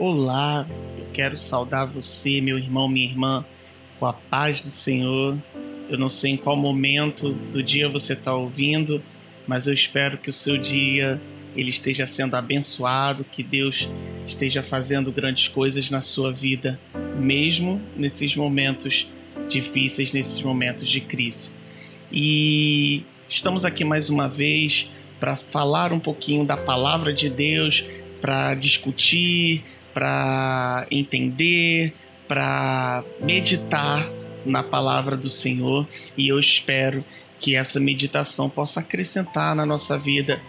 Olá, eu quero saudar você, meu irmão, minha irmã, com a paz do Senhor. Eu não sei em qual momento do dia você está ouvindo, mas eu espero que o seu dia ele esteja sendo abençoado, que Deus esteja fazendo grandes coisas na sua vida, mesmo nesses momentos difíceis, nesses momentos de crise. E estamos aqui mais uma vez para falar um pouquinho da palavra de Deus, para discutir, para entender, para meditar na palavra do Senhor e eu espero que essa meditação possa acrescentar na nossa vida,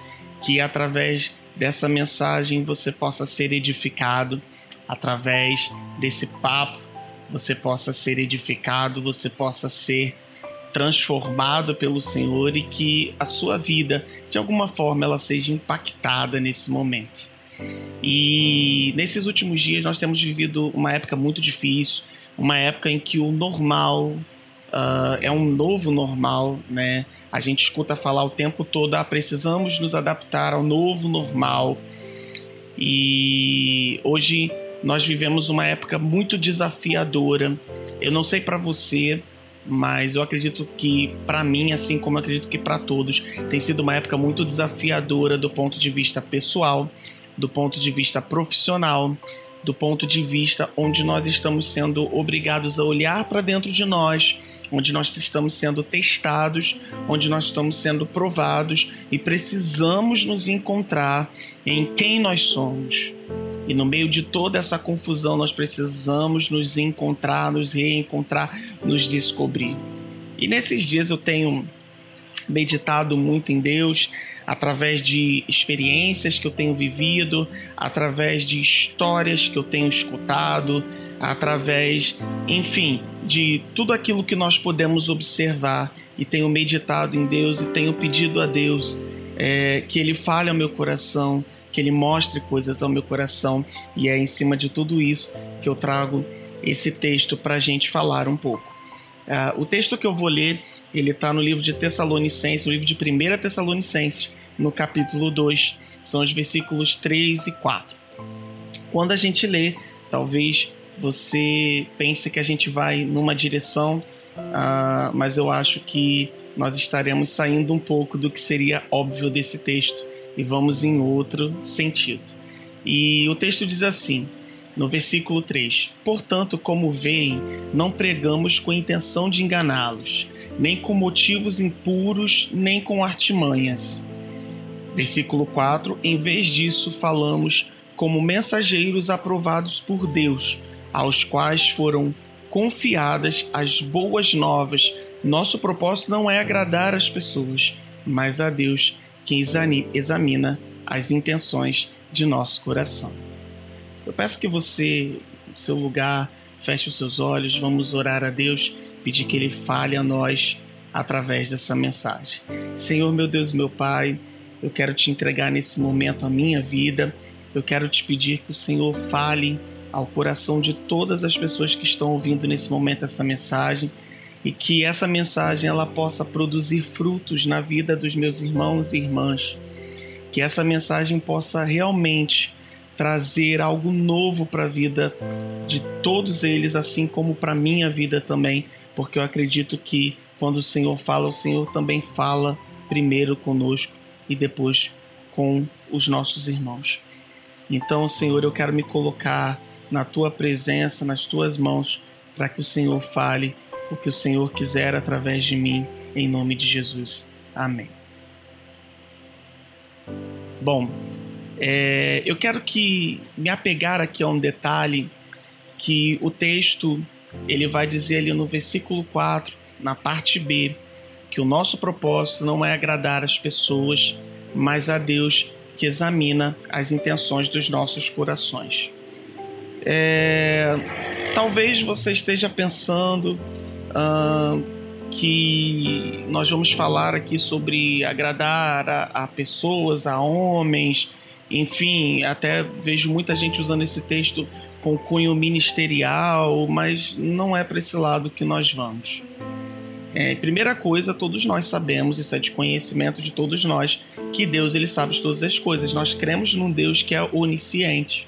que através dessa mensagem você possa ser edificado, através desse papo você possa ser edificado, você possa ser transformado pelo Senhor e que a sua vida, de alguma forma, ela seja impactada nesse momento. E nesses últimos dias nós temos vivido uma época muito difícil, uma época em que o normal uh, é um novo normal, né? A gente escuta falar o tempo todo, ah, precisamos nos adaptar ao novo normal. E hoje nós vivemos uma época muito desafiadora. Eu não sei para você, mas eu acredito que para mim, assim como acredito que para todos, tem sido uma época muito desafiadora do ponto de vista pessoal do ponto de vista profissional, do ponto de vista onde nós estamos sendo obrigados a olhar para dentro de nós, onde nós estamos sendo testados, onde nós estamos sendo provados e precisamos nos encontrar em quem nós somos. E no meio de toda essa confusão, nós precisamos nos encontrar, nos reencontrar, nos descobrir. E nesses dias eu tenho meditado muito em Deus, através de experiências que eu tenho vivido, através de histórias que eu tenho escutado, através, enfim, de tudo aquilo que nós podemos observar e tenho meditado em Deus e tenho pedido a Deus é, que Ele fale ao meu coração, que Ele mostre coisas ao meu coração e é em cima de tudo isso que eu trago esse texto para a gente falar um pouco. Uh, o texto que eu vou ler, ele está no livro de Tessalonicenses, no livro de 1 Tessalonicenses, no capítulo 2, são os versículos 3 e 4. Quando a gente lê, talvez você pense que a gente vai numa direção, uh, mas eu acho que nós estaremos saindo um pouco do que seria óbvio desse texto e vamos em outro sentido. E o texto diz assim: no versículo 3: Portanto, como veem, não pregamos com intenção de enganá-los, nem com motivos impuros, nem com artimanhas. Versículo 4: Em vez disso, falamos como mensageiros aprovados por Deus, aos quais foram confiadas as boas novas. Nosso propósito não é agradar as pessoas, mas a Deus, que examina as intenções de nosso coração. Eu peço que você, no seu lugar, feche os seus olhos, vamos orar a Deus, pedir que Ele fale a nós através dessa mensagem. Senhor, meu Deus, meu Pai, eu quero te entregar nesse momento a minha vida, eu quero te pedir que o Senhor fale ao coração de todas as pessoas que estão ouvindo nesse momento essa mensagem e que essa mensagem ela possa produzir frutos na vida dos meus irmãos e irmãs. Que essa mensagem possa realmente trazer algo novo para a vida de todos eles, assim como para minha vida também, porque eu acredito que quando o Senhor fala, o Senhor também fala primeiro conosco e depois com os nossos irmãos. Então, Senhor, eu quero me colocar na tua presença, nas tuas mãos, para que o Senhor fale o que o Senhor quiser através de mim, em nome de Jesus. Amém. Bom, é, eu quero que me apegar aqui a um detalhe que o texto ele vai dizer ali no versículo 4, na parte B, que o nosso propósito não é agradar as pessoas, mas a Deus que examina as intenções dos nossos corações. É, talvez você esteja pensando uh, que nós vamos falar aqui sobre agradar a, a pessoas, a homens, enfim, até vejo muita gente usando esse texto com cunho ministerial, mas não é para esse lado que nós vamos. É, primeira coisa, todos nós sabemos, isso é de conhecimento de todos nós, que Deus ele sabe todas as coisas. Nós cremos num Deus que é onisciente.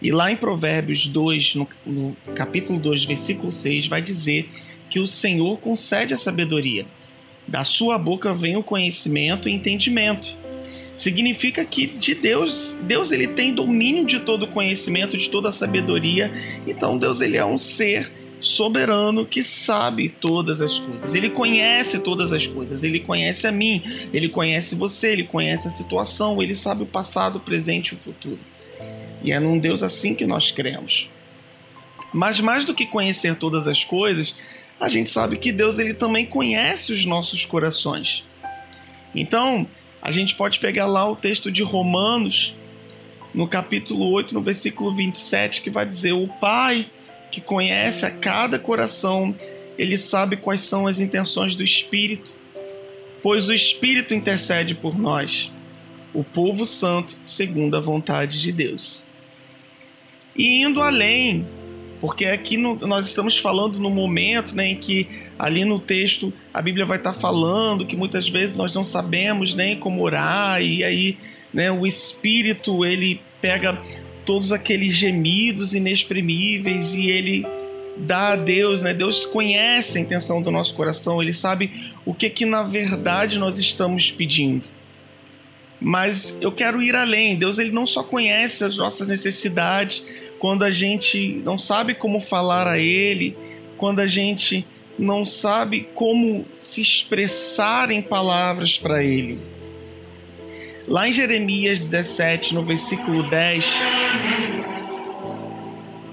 E lá em Provérbios 2, no, no capítulo 2, versículo 6, vai dizer que o Senhor concede a sabedoria. Da sua boca vem o conhecimento e entendimento. Significa que de Deus, Deus ele tem domínio de todo o conhecimento, de toda a sabedoria. Então Deus ele é um ser soberano que sabe todas as coisas. Ele conhece todas as coisas. Ele conhece a mim, ele conhece você, ele conhece a situação, ele sabe o passado, o presente e o futuro. E é num Deus assim que nós cremos. Mas mais do que conhecer todas as coisas, a gente sabe que Deus ele também conhece os nossos corações. Então, a gente pode pegar lá o texto de Romanos, no capítulo 8, no versículo 27, que vai dizer: O Pai que conhece a cada coração, ele sabe quais são as intenções do Espírito, pois o Espírito intercede por nós, o povo santo, segundo a vontade de Deus. E indo além, porque aqui no, nós estamos falando no momento né, em que ali no texto a Bíblia vai estar falando que muitas vezes nós não sabemos nem como orar e aí né, o Espírito ele pega todos aqueles gemidos inexprimíveis e ele dá a Deus, né? Deus conhece a intenção do nosso coração, ele sabe o que que na verdade nós estamos pedindo. Mas eu quero ir além. Deus ele não só conhece as nossas necessidades quando a gente não sabe como falar a ele, quando a gente não sabe como se expressar em palavras para ele. Lá em Jeremias 17, no versículo 10,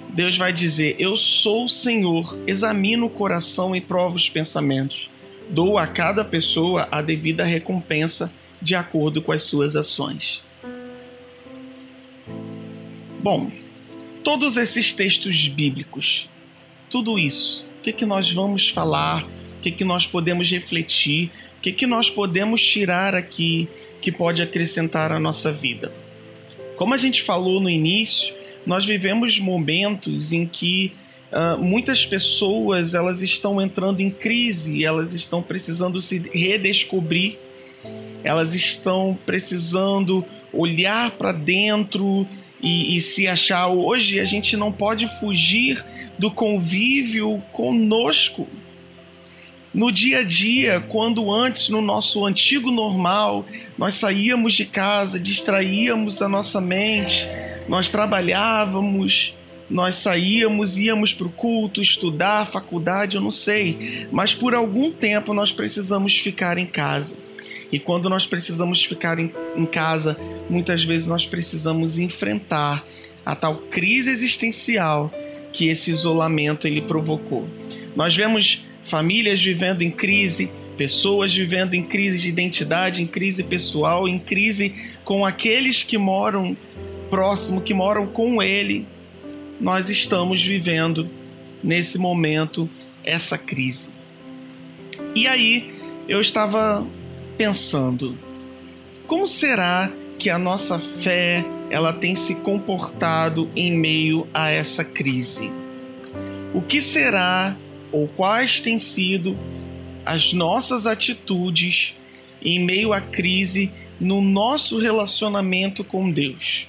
Deus vai dizer: Eu sou o Senhor, examino o coração e provo os pensamentos. Dou a cada pessoa a devida recompensa de acordo com as suas ações. Bom, todos esses textos bíblicos, tudo isso, o que, que nós vamos falar, o que, que nós podemos refletir, o que, que nós podemos tirar aqui que pode acrescentar à nossa vida. Como a gente falou no início, nós vivemos momentos em que uh, muitas pessoas elas estão entrando em crise, elas estão precisando se redescobrir, elas estão precisando olhar para dentro e, e, se achar. Hoje a gente não pode fugir do convívio conosco no dia a dia, quando antes, no nosso antigo normal, nós saíamos de casa, distraíamos a nossa mente, nós trabalhávamos, nós saíamos, íamos para o culto, estudar, faculdade, eu não sei, mas por algum tempo nós precisamos ficar em casa. E quando nós precisamos ficar em, em casa, muitas vezes nós precisamos enfrentar a tal crise existencial que esse isolamento ele provocou. Nós vemos famílias vivendo em crise, pessoas vivendo em crise de identidade, em crise pessoal, em crise com aqueles que moram próximo, que moram com ele. Nós estamos vivendo nesse momento essa crise. E aí eu estava pensando, como será que a nossa fé ela tem se comportado em meio a essa crise? O que será ou quais têm sido as nossas atitudes em meio à crise no nosso relacionamento com Deus.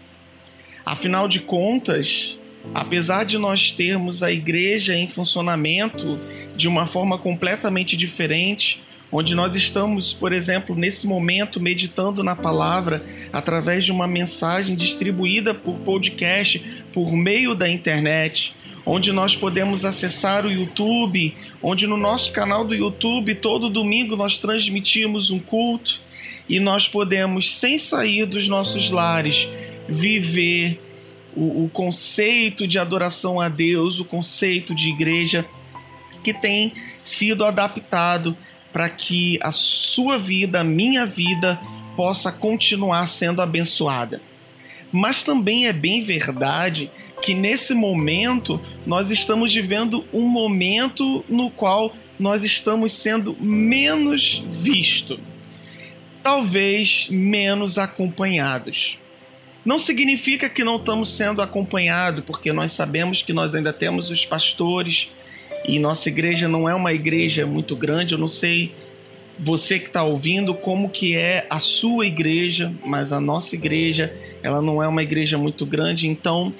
Afinal de contas, apesar de nós termos a igreja em funcionamento de uma forma completamente diferente, onde nós estamos, por exemplo, nesse momento meditando na palavra através de uma mensagem distribuída por podcast por meio da internet, onde nós podemos acessar o YouTube, onde no nosso canal do YouTube todo domingo nós transmitimos um culto e nós podemos, sem sair dos nossos lares, viver o, o conceito de adoração a Deus, o conceito de igreja que tem sido adaptado para que a sua vida, a minha vida, possa continuar sendo abençoada. Mas também é bem verdade que nesse momento nós estamos vivendo um momento no qual nós estamos sendo menos vistos, talvez menos acompanhados. Não significa que não estamos sendo acompanhados, porque nós sabemos que nós ainda temos os pastores e nossa igreja não é uma igreja muito grande. Eu não sei você que está ouvindo como que é a sua igreja, mas a nossa igreja ela não é uma igreja muito grande, então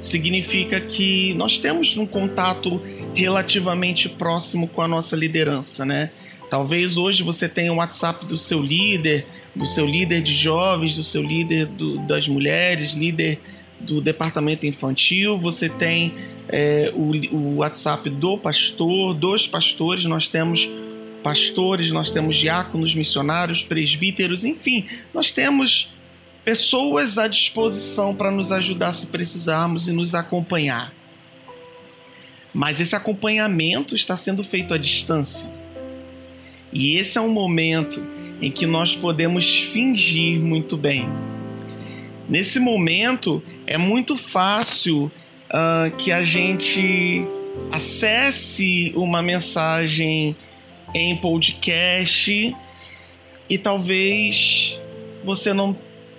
significa que nós temos um contato relativamente próximo com a nossa liderança, né? Talvez hoje você tenha o um WhatsApp do seu líder, do seu líder de jovens, do seu líder do, das mulheres, líder do departamento infantil, você tem é, o, o WhatsApp do pastor, dos pastores, nós temos pastores, nós temos diáconos, missionários, presbíteros, enfim, nós temos pessoas à disposição para nos ajudar se precisarmos e nos acompanhar. Mas esse acompanhamento está sendo feito à distância. E esse é um momento em que nós podemos fingir muito bem. Nesse momento é muito fácil uh, que a gente acesse uma mensagem em podcast e talvez você não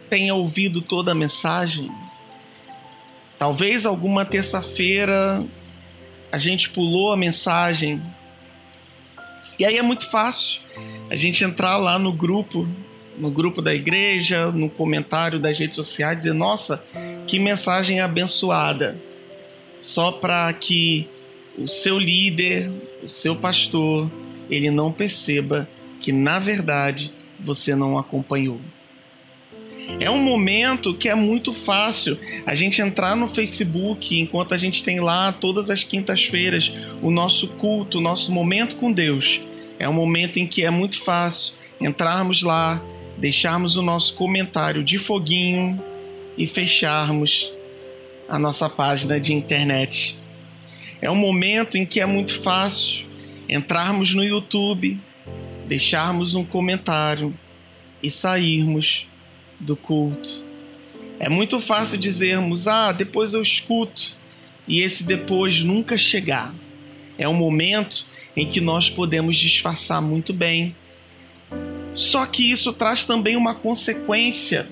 tenha ouvido toda a mensagem. Talvez alguma terça-feira a gente pulou a mensagem. E aí é muito fácil a gente entrar lá no grupo, no grupo da igreja, no comentário das redes sociais, dizer: Nossa, que mensagem abençoada! Só para que o seu líder, o seu pastor, ele não perceba que na verdade você não acompanhou. É um momento que é muito fácil a gente entrar no Facebook enquanto a gente tem lá todas as quintas-feiras o nosso culto, o nosso momento com Deus. É um momento em que é muito fácil entrarmos lá, deixarmos o nosso comentário de foguinho e fecharmos a nossa página de internet. É um momento em que é muito fácil entrarmos no YouTube, deixarmos um comentário e sairmos do culto. É muito fácil dizermos: ah, depois eu escuto, e esse depois nunca chegar. É um momento em que nós podemos disfarçar muito bem. Só que isso traz também uma consequência,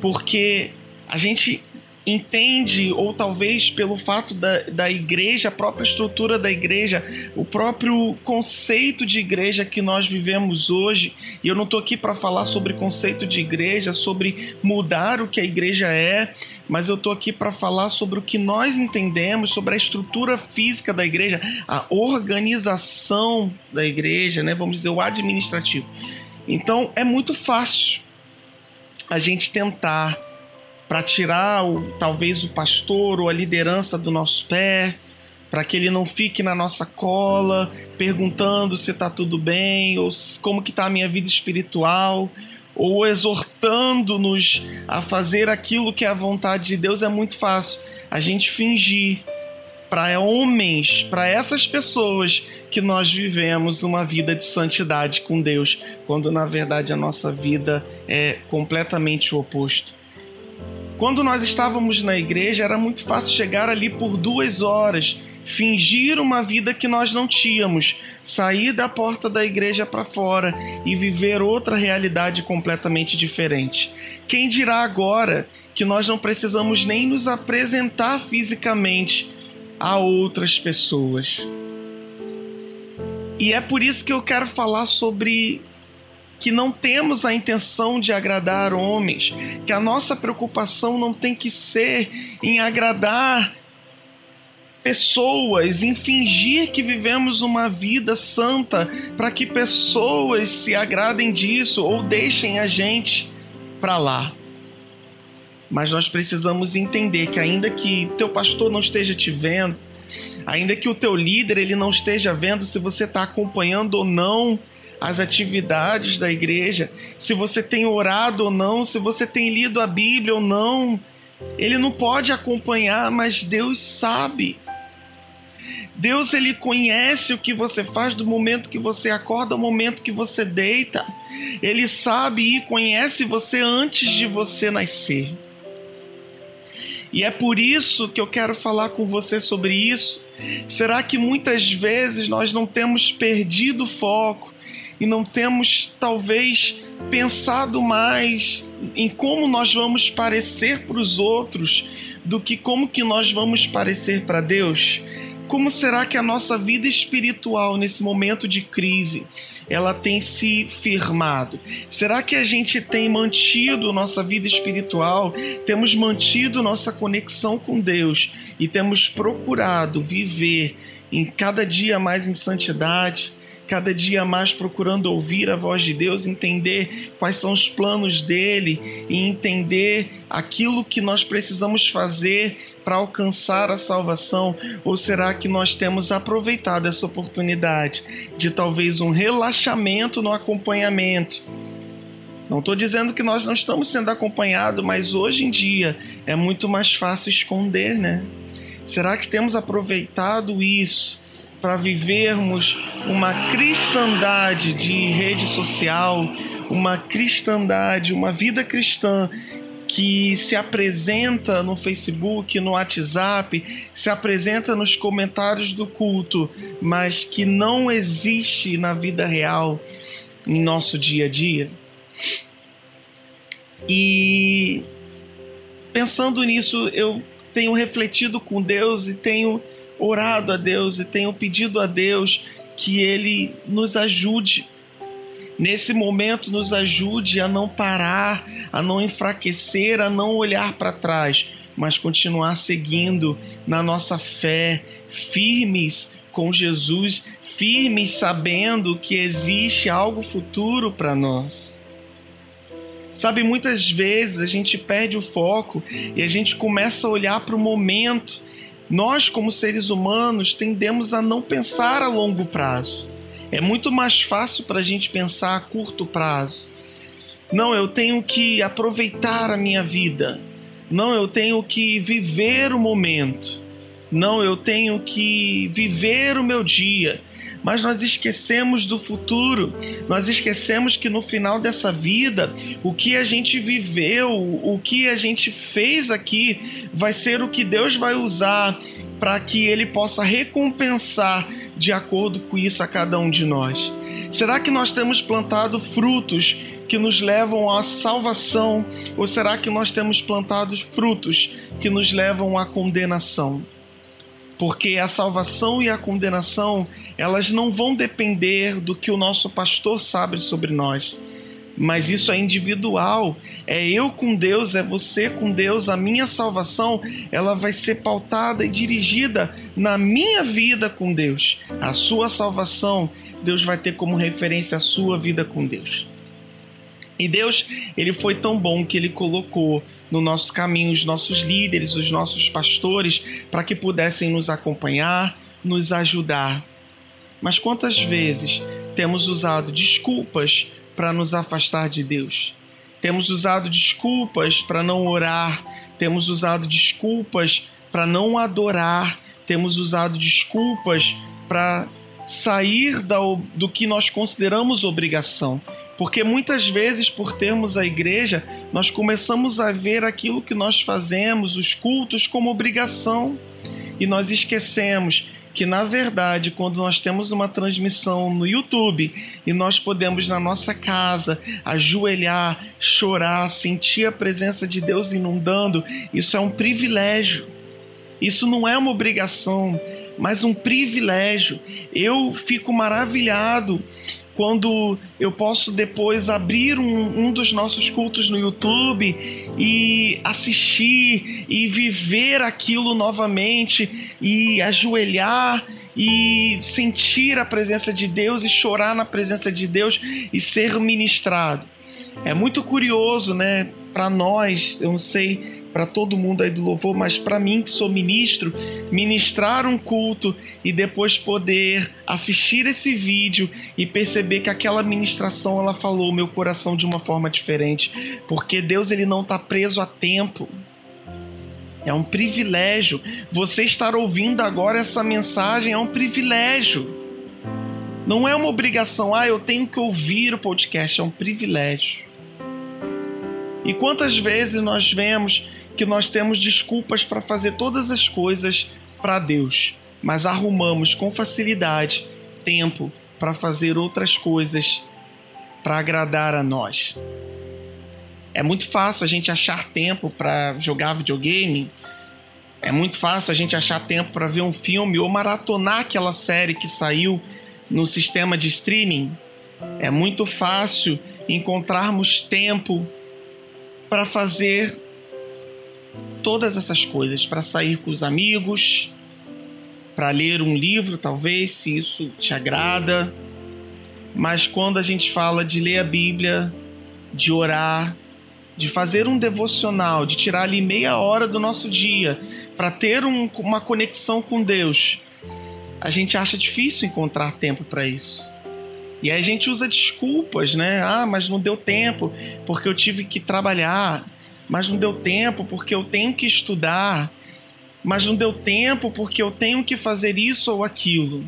porque a gente entende, ou talvez pelo fato da, da igreja, a própria estrutura da igreja, o próprio conceito de igreja que nós vivemos hoje, e eu não estou aqui para falar sobre conceito de igreja, sobre mudar o que a igreja é, mas eu estou aqui para falar sobre o que nós entendemos, sobre a estrutura física da igreja, a organização da igreja, né? vamos dizer, o administrativo. Então é muito fácil a gente tentar para tirar o, talvez o pastor ou a liderança do nosso pé, para que ele não fique na nossa cola perguntando se está tudo bem ou como que está a minha vida espiritual ou exortando-nos a fazer aquilo que é a vontade de Deus é muito fácil. A gente fingir para homens, para essas pessoas que nós vivemos uma vida de santidade com Deus, quando na verdade a nossa vida é completamente o oposto. Quando nós estávamos na igreja, era muito fácil chegar ali por duas horas, fingir uma vida que nós não tínhamos, sair da porta da igreja para fora e viver outra realidade completamente diferente. Quem dirá agora que nós não precisamos nem nos apresentar fisicamente a outras pessoas? E é por isso que eu quero falar sobre que não temos a intenção de agradar homens, que a nossa preocupação não tem que ser em agradar pessoas, em fingir que vivemos uma vida santa para que pessoas se agradem disso ou deixem a gente para lá. Mas nós precisamos entender que ainda que teu pastor não esteja te vendo, ainda que o teu líder ele não esteja vendo se você está acompanhando ou não as atividades da igreja, se você tem orado ou não, se você tem lido a Bíblia ou não. Ele não pode acompanhar, mas Deus sabe. Deus ele conhece o que você faz do momento que você acorda ao momento que você deita. Ele sabe e conhece você antes de você nascer. E é por isso que eu quero falar com você sobre isso. Será que muitas vezes nós não temos perdido o foco e não temos talvez pensado mais em como nós vamos parecer para os outros do que como que nós vamos parecer para Deus. como será que a nossa vida espiritual nesse momento de crise ela tem se firmado? Será que a gente tem mantido nossa vida espiritual, temos mantido nossa conexão com Deus e temos procurado viver em cada dia mais em santidade? Cada dia mais procurando ouvir a voz de Deus, entender quais são os planos dele e entender aquilo que nós precisamos fazer para alcançar a salvação? Ou será que nós temos aproveitado essa oportunidade de talvez um relaxamento no acompanhamento? Não estou dizendo que nós não estamos sendo acompanhados, mas hoje em dia é muito mais fácil esconder, né? Será que temos aproveitado isso para vivermos uma cristandade de rede social, uma cristandade, uma vida cristã que se apresenta no Facebook, no WhatsApp, se apresenta nos comentários do culto, mas que não existe na vida real, em nosso dia a dia. E pensando nisso, eu tenho refletido com Deus e tenho orado a Deus e tenho pedido a Deus que Ele nos ajude. Nesse momento, nos ajude a não parar, a não enfraquecer, a não olhar para trás, mas continuar seguindo na nossa fé, firmes com Jesus, firmes sabendo que existe algo futuro para nós. Sabe, muitas vezes a gente perde o foco e a gente começa a olhar para o momento nós, como seres humanos, tendemos a não pensar a longo prazo. É muito mais fácil para a gente pensar a curto prazo. Não, eu tenho que aproveitar a minha vida. Não, eu tenho que viver o momento. Não, eu tenho que viver o meu dia mas nós esquecemos do futuro, nós esquecemos que no final dessa vida, o que a gente viveu, o que a gente fez aqui, vai ser o que Deus vai usar para que Ele possa recompensar de acordo com isso a cada um de nós. Será que nós temos plantado frutos que nos levam à salvação, ou será que nós temos plantado frutos que nos levam à condenação? Porque a salvação e a condenação, elas não vão depender do que o nosso pastor sabe sobre nós. Mas isso é individual, é eu com Deus, é você com Deus. A minha salvação, ela vai ser pautada e dirigida na minha vida com Deus. A sua salvação, Deus vai ter como referência a sua vida com Deus. E Deus, ele foi tão bom que ele colocou no nosso caminho os nossos líderes, os nossos pastores, para que pudessem nos acompanhar, nos ajudar. Mas quantas vezes temos usado desculpas para nos afastar de Deus? Temos usado desculpas para não orar, temos usado desculpas para não adorar, temos usado desculpas para sair do que nós consideramos obrigação. Porque muitas vezes, por termos a igreja, nós começamos a ver aquilo que nós fazemos, os cultos, como obrigação. E nós esquecemos que, na verdade, quando nós temos uma transmissão no YouTube e nós podemos, na nossa casa, ajoelhar, chorar, sentir a presença de Deus inundando, isso é um privilégio. Isso não é uma obrigação, mas um privilégio. Eu fico maravilhado quando eu posso depois abrir um, um dos nossos cultos no YouTube e assistir e viver aquilo novamente e ajoelhar e sentir a presença de Deus e chorar na presença de Deus e ser ministrado. É muito curioso, né? Para nós, eu não sei para todo mundo aí do louvor, mas para mim que sou ministro, ministrar um culto e depois poder assistir esse vídeo e perceber que aquela ministração ela falou meu coração de uma forma diferente, porque Deus ele não está preso a tempo. É um privilégio. Você estar ouvindo agora essa mensagem é um privilégio. Não é uma obrigação, ah, eu tenho que ouvir o podcast, é um privilégio. E quantas vezes nós vemos que nós temos desculpas para fazer todas as coisas para Deus, mas arrumamos com facilidade tempo para fazer outras coisas para agradar a nós. É muito fácil a gente achar tempo para jogar videogame, É muito fácil a gente achar tempo para ver um filme ou maratonar aquela série que saiu no sistema de streaming. É muito fácil encontrarmos tempo para fazer todas essas coisas, para sair com os amigos, para ler um livro, talvez, se isso te agrada. Mas quando a gente fala de ler a Bíblia, de orar, de fazer um devocional, de tirar ali meia hora do nosso dia para ter um, uma conexão com Deus, a gente acha difícil encontrar tempo para isso. E aí a gente usa desculpas, né? Ah, mas não deu tempo porque eu tive que trabalhar, mas não deu tempo porque eu tenho que estudar, mas não deu tempo porque eu tenho que fazer isso ou aquilo.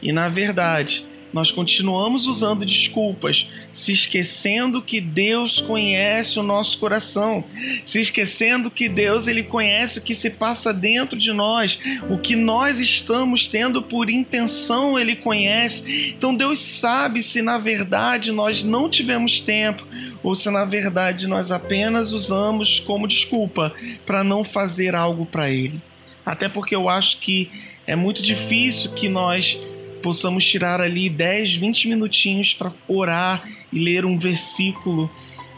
E na verdade, nós continuamos usando desculpas, se esquecendo que Deus conhece o nosso coração, se esquecendo que Deus ele conhece o que se passa dentro de nós, o que nós estamos tendo por intenção, ele conhece. Então Deus sabe se na verdade nós não tivemos tempo ou se na verdade nós apenas usamos como desculpa para não fazer algo para ele. Até porque eu acho que é muito difícil que nós possamos tirar ali 10, 20 minutinhos para orar e ler um versículo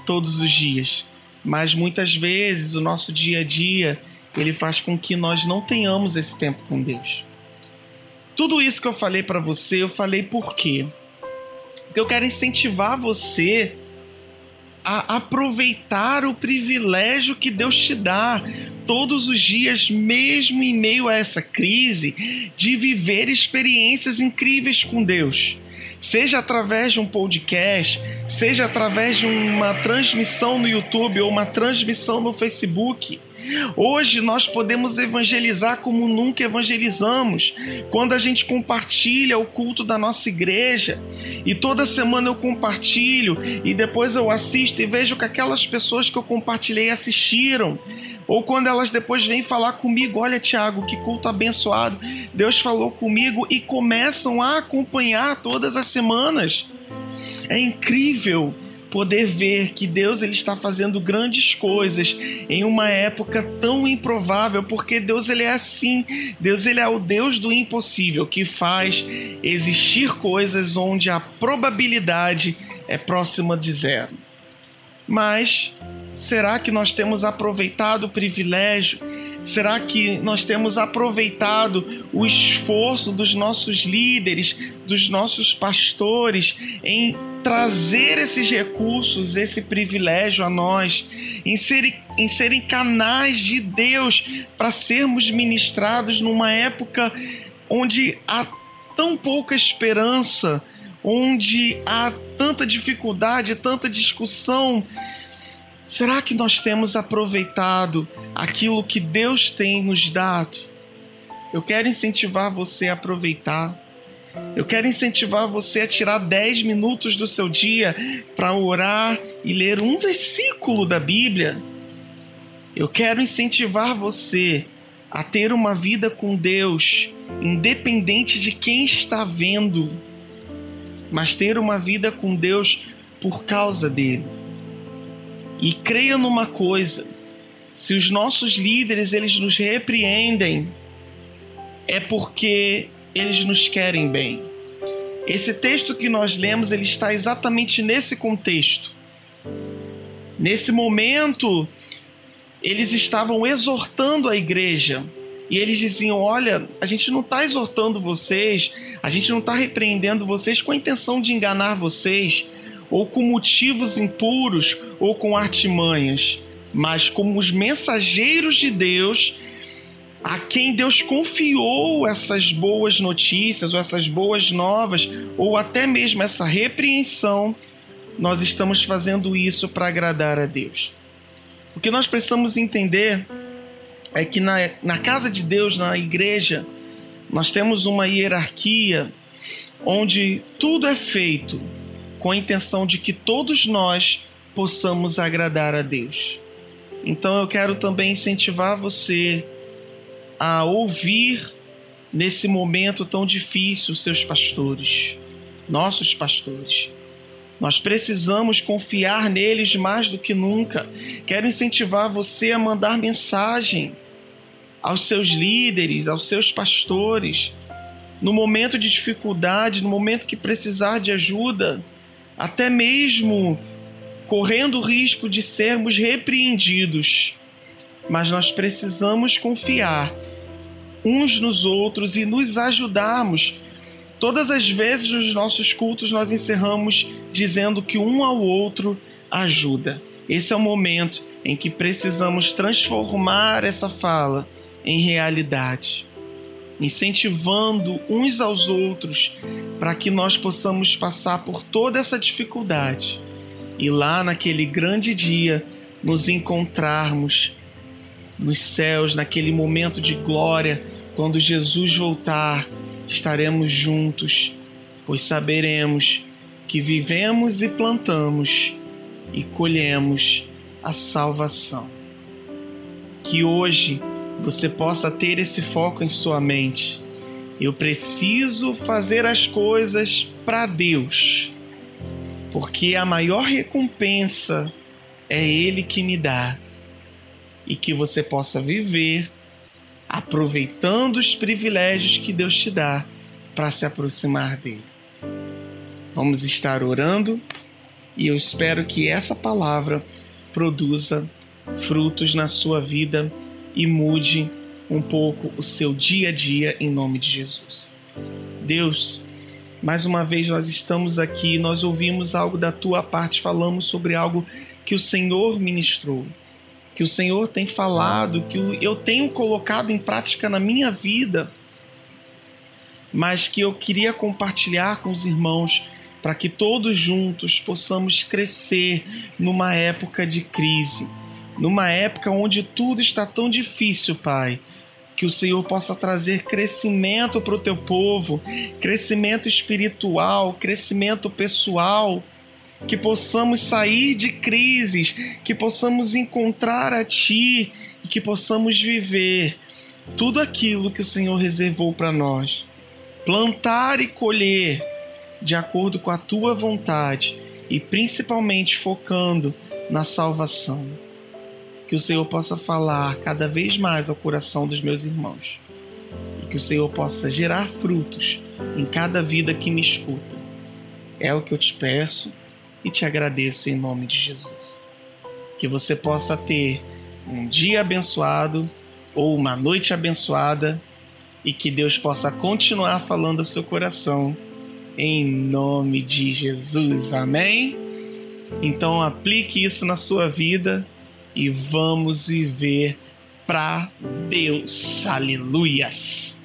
todos os dias. Mas muitas vezes o nosso dia a dia ele faz com que nós não tenhamos esse tempo com Deus. Tudo isso que eu falei para você, eu falei por quê? Porque eu quero incentivar você a aproveitar o privilégio que Deus te dá todos os dias, mesmo em meio a essa crise, de viver experiências incríveis com Deus. Seja através de um podcast, seja através de uma transmissão no YouTube ou uma transmissão no Facebook Hoje nós podemos evangelizar como nunca evangelizamos, quando a gente compartilha o culto da nossa igreja. E toda semana eu compartilho e depois eu assisto e vejo que aquelas pessoas que eu compartilhei assistiram. Ou quando elas depois vêm falar comigo, olha Tiago, que culto abençoado, Deus falou comigo e começam a acompanhar todas as semanas. É incrível poder ver que Deus ele está fazendo grandes coisas em uma época tão improvável, porque Deus ele é assim. Deus ele é o Deus do impossível que faz existir coisas onde a probabilidade é próxima de zero. Mas será que nós temos aproveitado o privilégio? Será que nós temos aproveitado o esforço dos nossos líderes, dos nossos pastores em trazer esses recursos, esse privilégio a nós, em, ser, em serem canais de Deus para sermos ministrados numa época onde há tão pouca esperança, onde há tanta dificuldade, tanta discussão. Será que nós temos aproveitado aquilo que Deus tem nos dado? Eu quero incentivar você a aproveitar eu quero incentivar você a tirar 10 minutos do seu dia para orar e ler um versículo da Bíblia. Eu quero incentivar você a ter uma vida com Deus, independente de quem está vendo, mas ter uma vida com Deus por causa dele. E creia numa coisa: se os nossos líderes eles nos repreendem, é porque eles nos querem bem. Esse texto que nós lemos, ele está exatamente nesse contexto. Nesse momento, eles estavam exortando a igreja. E eles diziam: Olha, a gente não está exortando vocês, a gente não está repreendendo vocês com a intenção de enganar vocês, ou com motivos impuros, ou com artimanhas, mas como os mensageiros de Deus a quem Deus confiou essas boas notícias, ou essas boas novas, ou até mesmo essa repreensão, nós estamos fazendo isso para agradar a Deus. O que nós precisamos entender é que na, na casa de Deus, na igreja, nós temos uma hierarquia onde tudo é feito com a intenção de que todos nós possamos agradar a Deus. Então eu quero também incentivar você a ouvir nesse momento tão difícil seus pastores, nossos pastores. Nós precisamos confiar neles mais do que nunca. Quero incentivar você a mandar mensagem. aos seus líderes, aos seus pastores, no momento de dificuldade, no momento que precisar de ajuda, até mesmo correndo o risco de sermos repreendidos. Mas nós precisamos confiar uns nos outros e nos ajudarmos. Todas as vezes nos nossos cultos nós encerramos dizendo que um ao outro ajuda. Esse é o momento em que precisamos transformar essa fala em realidade incentivando uns aos outros para que nós possamos passar por toda essa dificuldade e lá naquele grande dia nos encontrarmos nos céus, naquele momento de glória, quando Jesus voltar, estaremos juntos, pois saberemos que vivemos e plantamos e colhemos a salvação. Que hoje você possa ter esse foco em sua mente. Eu preciso fazer as coisas para Deus, porque a maior recompensa é Ele que me dá, e que você possa viver aproveitando os privilégios que Deus te dá para se aproximar dele. Vamos estar orando e eu espero que essa palavra produza frutos na sua vida e mude um pouco o seu dia a dia em nome de Jesus. Deus, mais uma vez nós estamos aqui, nós ouvimos algo da tua parte, falamos sobre algo que o Senhor ministrou, que o Senhor tem falado, que eu tenho colocado em prática na minha vida, mas que eu queria compartilhar com os irmãos para que todos juntos possamos crescer numa época de crise numa época onde tudo está tão difícil, Pai. Que o Senhor possa trazer crescimento para o teu povo, crescimento espiritual, crescimento pessoal, que possamos sair de crises, que possamos encontrar a Ti e que possamos viver tudo aquilo que o Senhor reservou para nós. Plantar e colher de acordo com a Tua vontade e principalmente focando na salvação que o Senhor possa falar cada vez mais ao coração dos meus irmãos e que o Senhor possa gerar frutos em cada vida que me escuta. É o que eu te peço e te agradeço em nome de Jesus. Que você possa ter um dia abençoado ou uma noite abençoada e que Deus possa continuar falando ao seu coração em nome de Jesus. Amém? Então aplique isso na sua vida e vamos viver para Deus. Aleluias.